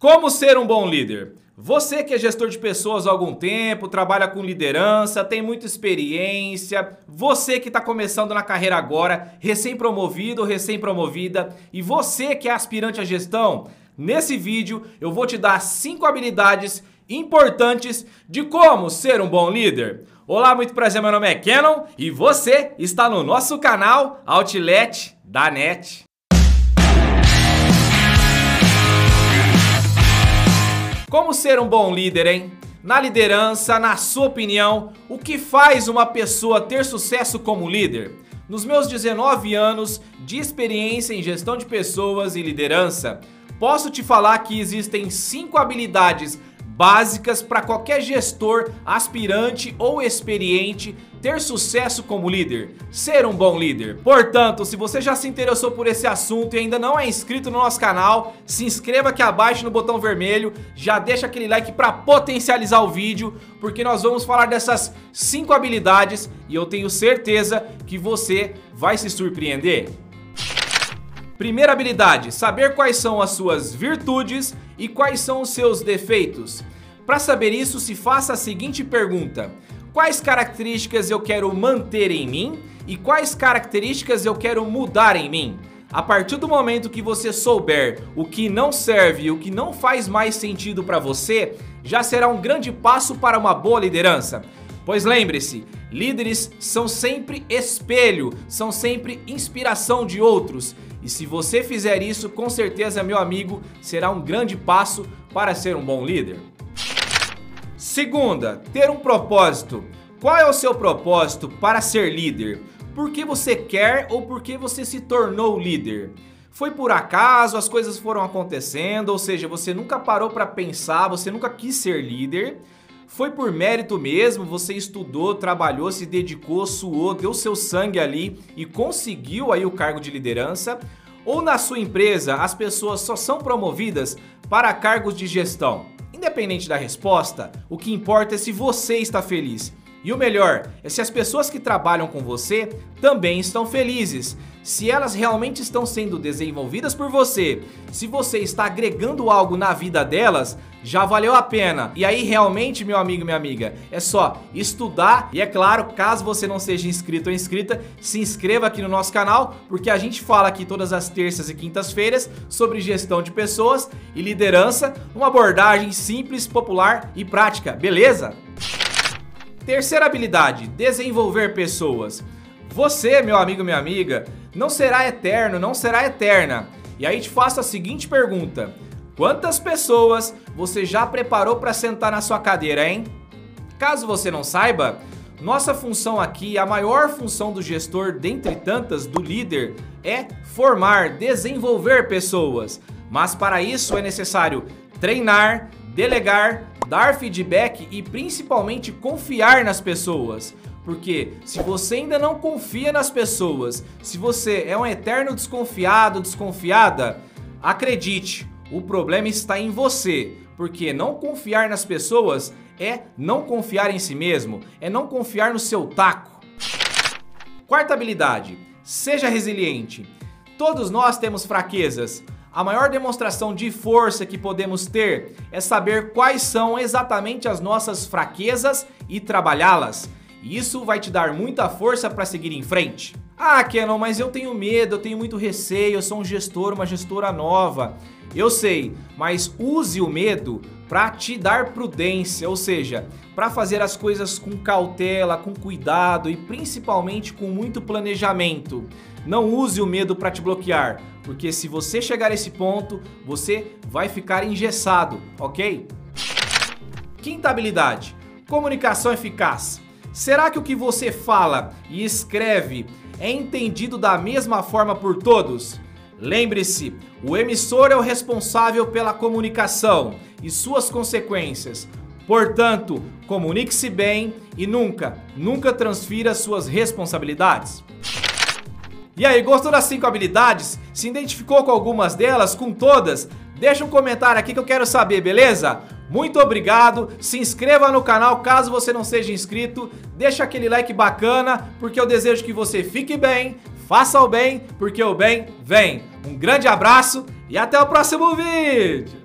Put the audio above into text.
Como ser um bom líder? Você que é gestor de pessoas há algum tempo, trabalha com liderança, tem muita experiência, você que está começando na carreira agora, recém-promovido ou recém-promovida, e você que é aspirante à gestão, nesse vídeo eu vou te dar 5 habilidades importantes de como ser um bom líder. Olá, muito prazer, meu nome é Kenon e você está no nosso canal Outlet da NET. Como ser um bom líder, hein? Na liderança, na sua opinião, o que faz uma pessoa ter sucesso como líder? Nos meus 19 anos de experiência em gestão de pessoas e liderança, posso te falar que existem 5 habilidades básicas para qualquer gestor, aspirante ou experiente ter sucesso como líder, ser um bom líder. Portanto, se você já se interessou por esse assunto e ainda não é inscrito no nosso canal, se inscreva aqui abaixo no botão vermelho, já deixa aquele like para potencializar o vídeo, porque nós vamos falar dessas 5 habilidades e eu tenho certeza que você vai se surpreender. Primeira habilidade: saber quais são as suas virtudes e quais são os seus defeitos. Para saber isso, se faça a seguinte pergunta: Quais características eu quero manter em mim e quais características eu quero mudar em mim? A partir do momento que você souber o que não serve e o que não faz mais sentido para você, já será um grande passo para uma boa liderança. Pois lembre-se, líderes são sempre espelho, são sempre inspiração de outros. E se você fizer isso, com certeza, meu amigo, será um grande passo para ser um bom líder. Segunda, ter um propósito. Qual é o seu propósito para ser líder? Por que você quer ou por que você se tornou líder? Foi por acaso, as coisas foram acontecendo, ou seja, você nunca parou para pensar, você nunca quis ser líder. Foi por mérito mesmo, você estudou, trabalhou, se dedicou, suou, deu seu sangue ali e conseguiu aí o cargo de liderança? Ou na sua empresa as pessoas só são promovidas para cargos de gestão? Independente da resposta, o que importa é se você está feliz. E o melhor é se as pessoas que trabalham com você também estão felizes. Se elas realmente estão sendo desenvolvidas por você, se você está agregando algo na vida delas, já valeu a pena. E aí realmente, meu amigo, minha amiga, é só estudar e é claro, caso você não seja inscrito ou inscrita, se inscreva aqui no nosso canal, porque a gente fala aqui todas as terças e quintas-feiras sobre gestão de pessoas e liderança, uma abordagem simples, popular e prática, beleza? Terceira habilidade: desenvolver pessoas. Você, meu amigo, minha amiga, não será eterno, não será eterna. E aí te faço a seguinte pergunta: quantas pessoas você já preparou para sentar na sua cadeira, hein? Caso você não saiba, nossa função aqui, a maior função do gestor, dentre tantas, do líder, é formar, desenvolver pessoas. Mas para isso é necessário treinar, delegar, dar feedback e principalmente confiar nas pessoas. Porque se você ainda não confia nas pessoas, se você é um eterno desconfiado, desconfiada, acredite, o problema está em você. Porque não confiar nas pessoas é não confiar em si mesmo, é não confiar no seu taco. Quarta habilidade: seja resiliente. Todos nós temos fraquezas, a maior demonstração de força que podemos ter é saber quais são exatamente as nossas fraquezas e trabalhá-las. Isso vai te dar muita força para seguir em frente. Ah, Kenon, mas eu tenho medo, eu tenho muito receio, eu sou um gestor, uma gestora nova. Eu sei, mas use o medo para te dar prudência, ou seja, para fazer as coisas com cautela, com cuidado e principalmente com muito planejamento. Não use o medo para te bloquear, porque se você chegar a esse ponto, você vai ficar engessado, ok? Quinta habilidade: comunicação eficaz. Será que o que você fala e escreve é entendido da mesma forma por todos? Lembre-se, o emissor é o responsável pela comunicação e suas consequências. Portanto, comunique-se bem e nunca, nunca transfira suas responsabilidades. E aí, gostou das 5 habilidades? Se identificou com algumas delas, com todas? Deixa um comentário aqui que eu quero saber, beleza? Muito obrigado, se inscreva no canal caso você não seja inscrito, deixa aquele like bacana, porque eu desejo que você fique bem, faça o bem, porque o bem vem. Um grande abraço e até o próximo vídeo!